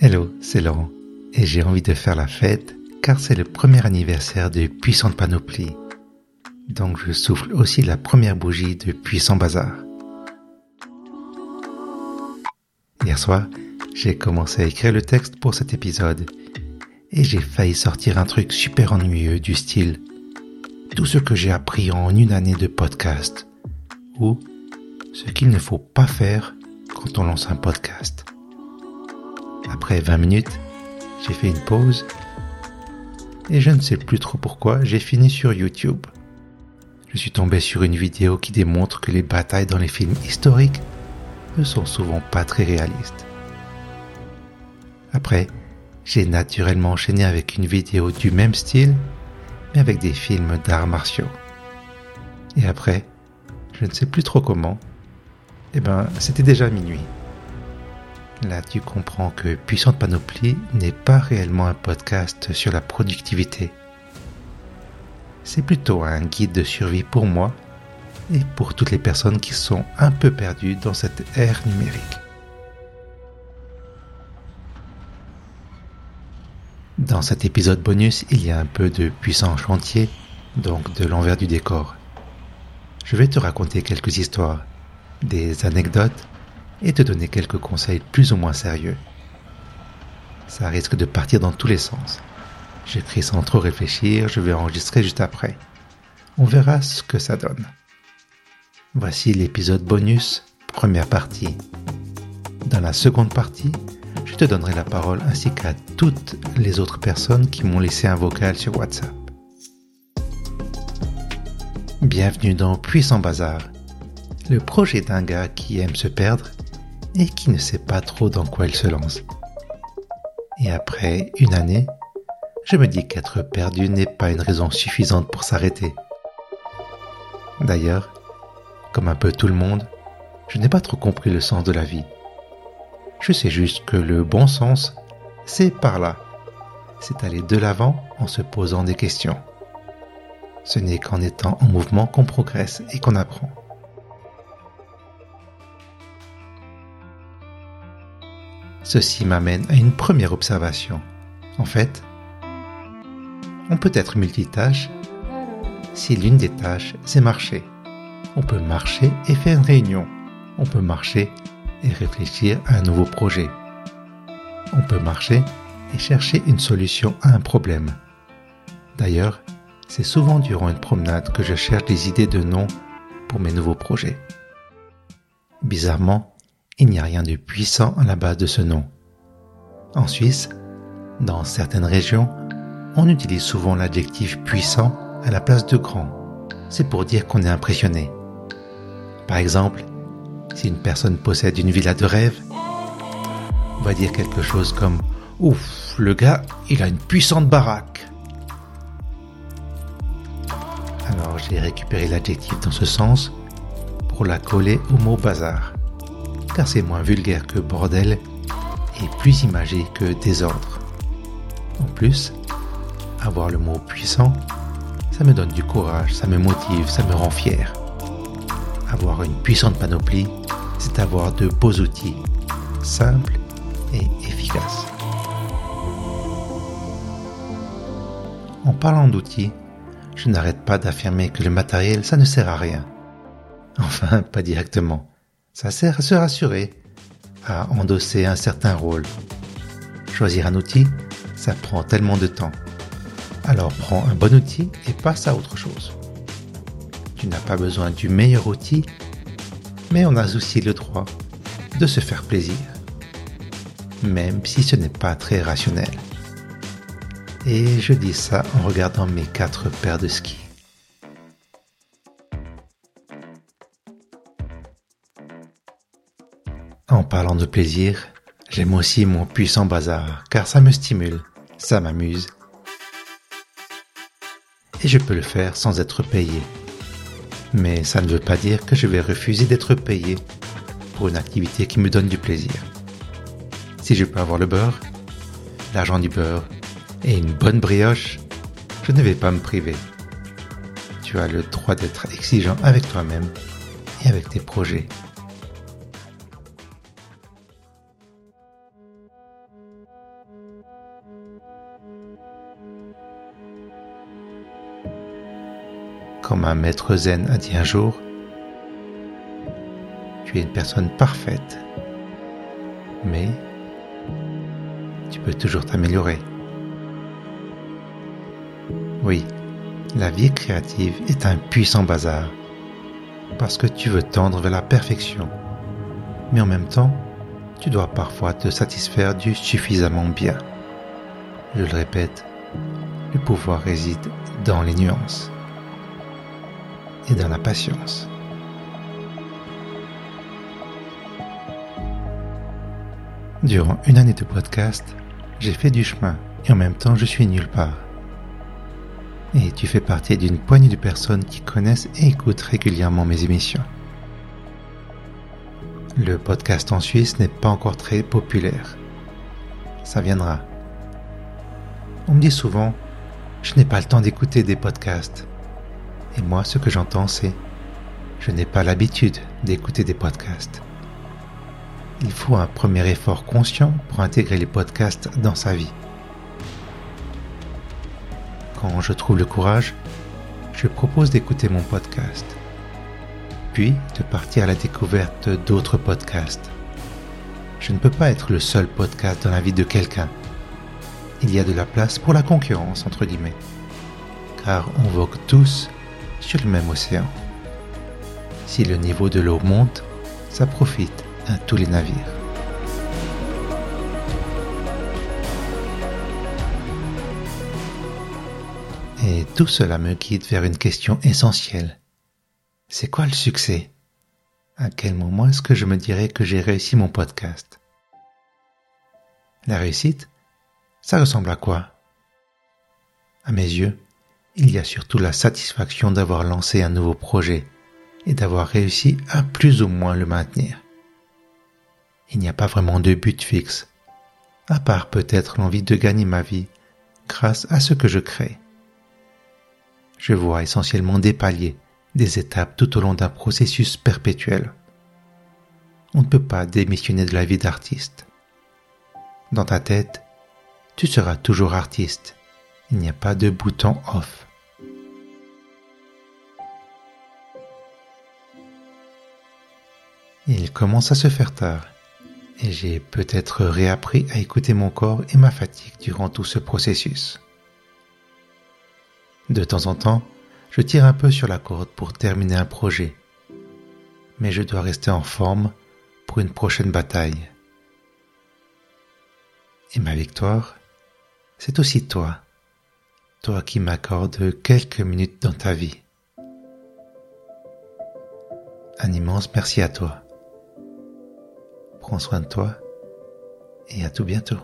Hello, c'est Laurent et j'ai envie de faire la fête car c'est le premier anniversaire de Puissante Panoplie. Donc je souffle aussi la première bougie de Puissant Bazar. Hier soir, j'ai commencé à écrire le texte pour cet épisode et j'ai failli sortir un truc super ennuyeux du style tout ce que j'ai appris en une année de podcast ou ce qu'il ne faut pas faire quand on lance un podcast. Après 20 minutes, j'ai fait une pause et je ne sais plus trop pourquoi j'ai fini sur YouTube. Je suis tombé sur une vidéo qui démontre que les batailles dans les films historiques ne sont souvent pas très réalistes. Après, j'ai naturellement enchaîné avec une vidéo du même style, mais avec des films d'arts martiaux. Et après, je ne sais plus trop comment, eh ben, c'était déjà minuit. Là, tu comprends que Puissante Panoplie n'est pas réellement un podcast sur la productivité. C'est plutôt un guide de survie pour moi et pour toutes les personnes qui sont un peu perdues dans cette ère numérique. Dans cet épisode bonus, il y a un peu de puissant chantier, donc de l'envers du décor. Je vais te raconter quelques histoires, des anecdotes et te donner quelques conseils plus ou moins sérieux. Ça risque de partir dans tous les sens. J'écris sans trop réfléchir, je vais enregistrer juste après. On verra ce que ça donne. Voici l'épisode bonus, première partie. Dans la seconde partie, je te donnerai la parole ainsi qu'à toutes les autres personnes qui m'ont laissé un vocal sur WhatsApp. Bienvenue dans Puissant Bazar, le projet d'un gars qui aime se perdre et qui ne sait pas trop dans quoi il se lance. Et après une année, je me dis qu'être perdu n'est pas une raison suffisante pour s'arrêter. D'ailleurs, comme un peu tout le monde, je n'ai pas trop compris le sens de la vie. Je sais juste que le bon sens, c'est par là. C'est aller de l'avant en se posant des questions. Ce n'est qu'en étant en mouvement qu'on progresse et qu'on apprend. Ceci m'amène à une première observation. En fait, on peut être multitâche si l'une des tâches, c'est marcher. On peut marcher et faire une réunion. On peut marcher et réfléchir à un nouveau projet. On peut marcher et chercher une solution à un problème. D'ailleurs, c'est souvent durant une promenade que je cherche des idées de noms pour mes nouveaux projets. Bizarrement, il n'y a rien de puissant à la base de ce nom. En Suisse, dans certaines régions, on utilise souvent l'adjectif puissant à la place de grand. C'est pour dire qu'on est impressionné. Par exemple, si une personne possède une villa de rêve, on va dire quelque chose comme Ouf, le gars, il a une puissante baraque. Alors j'ai récupéré l'adjectif dans ce sens pour la coller au mot bazar car c'est moins vulgaire que bordel et plus imagé que désordre. En plus, avoir le mot puissant, ça me donne du courage, ça me motive, ça me rend fier. Avoir une puissante panoplie, c'est avoir de beaux outils, simples et efficaces. En parlant d'outils, je n'arrête pas d'affirmer que le matériel, ça ne sert à rien. Enfin, pas directement. Ça sert à se rassurer, à endosser un certain rôle. Choisir un outil, ça prend tellement de temps. Alors prends un bon outil et passe à autre chose. Tu n'as pas besoin du meilleur outil, mais on a aussi le droit de se faire plaisir, même si ce n'est pas très rationnel. Et je dis ça en regardant mes quatre paires de skis. En parlant de plaisir, j'aime aussi mon puissant bazar, car ça me stimule, ça m'amuse. Et je peux le faire sans être payé. Mais ça ne veut pas dire que je vais refuser d'être payé pour une activité qui me donne du plaisir. Si je peux avoir le beurre, l'argent du beurre et une bonne brioche, je ne vais pas me priver. Tu as le droit d'être exigeant avec toi-même et avec tes projets comme un maître zen a dit un jour, tu es une personne parfaite, mais tu peux toujours t'améliorer. Oui, la vie créative est un puissant bazar, parce que tu veux tendre vers la perfection, mais en même temps, tu dois parfois te satisfaire du suffisamment bien. Je le répète, le pouvoir réside dans les nuances et dans la patience. Durant une année de podcast, j'ai fait du chemin et en même temps je suis nulle part. Et tu fais partie d'une poignée de personnes qui connaissent et écoutent régulièrement mes émissions. Le podcast en Suisse n'est pas encore très populaire. Ça viendra. On me dit souvent, je n'ai pas le temps d'écouter des podcasts. Et moi, ce que j'entends, c'est, je n'ai pas l'habitude d'écouter des podcasts. Il faut un premier effort conscient pour intégrer les podcasts dans sa vie. Quand je trouve le courage, je propose d'écouter mon podcast puis de partir à la découverte d'autres podcasts. Je ne peux pas être le seul podcast dans la vie de quelqu'un. Il y a de la place pour la concurrence, entre guillemets, car on vogue tous sur le même océan. Si le niveau de l'eau monte, ça profite à tous les navires. Et tout cela me guide vers une question essentielle. C'est quoi le succès? À quel moment est-ce que je me dirais que j'ai réussi mon podcast? La réussite, ça ressemble à quoi? À mes yeux, il y a surtout la satisfaction d'avoir lancé un nouveau projet et d'avoir réussi à plus ou moins le maintenir. Il n'y a pas vraiment de but fixe, à part peut-être l'envie de gagner ma vie grâce à ce que je crée. Je vois essentiellement des paliers des étapes tout au long d'un processus perpétuel. On ne peut pas démissionner de la vie d'artiste. Dans ta tête, tu seras toujours artiste. Il n'y a pas de bouton off. Il commence à se faire tard et j'ai peut-être réappris à écouter mon corps et ma fatigue durant tout ce processus. De temps en temps, je tire un peu sur la corde pour terminer un projet, mais je dois rester en forme pour une prochaine bataille. Et ma victoire, c'est aussi toi, toi qui m'accordes quelques minutes dans ta vie. Un immense merci à toi. Prends soin de toi et à tout bientôt.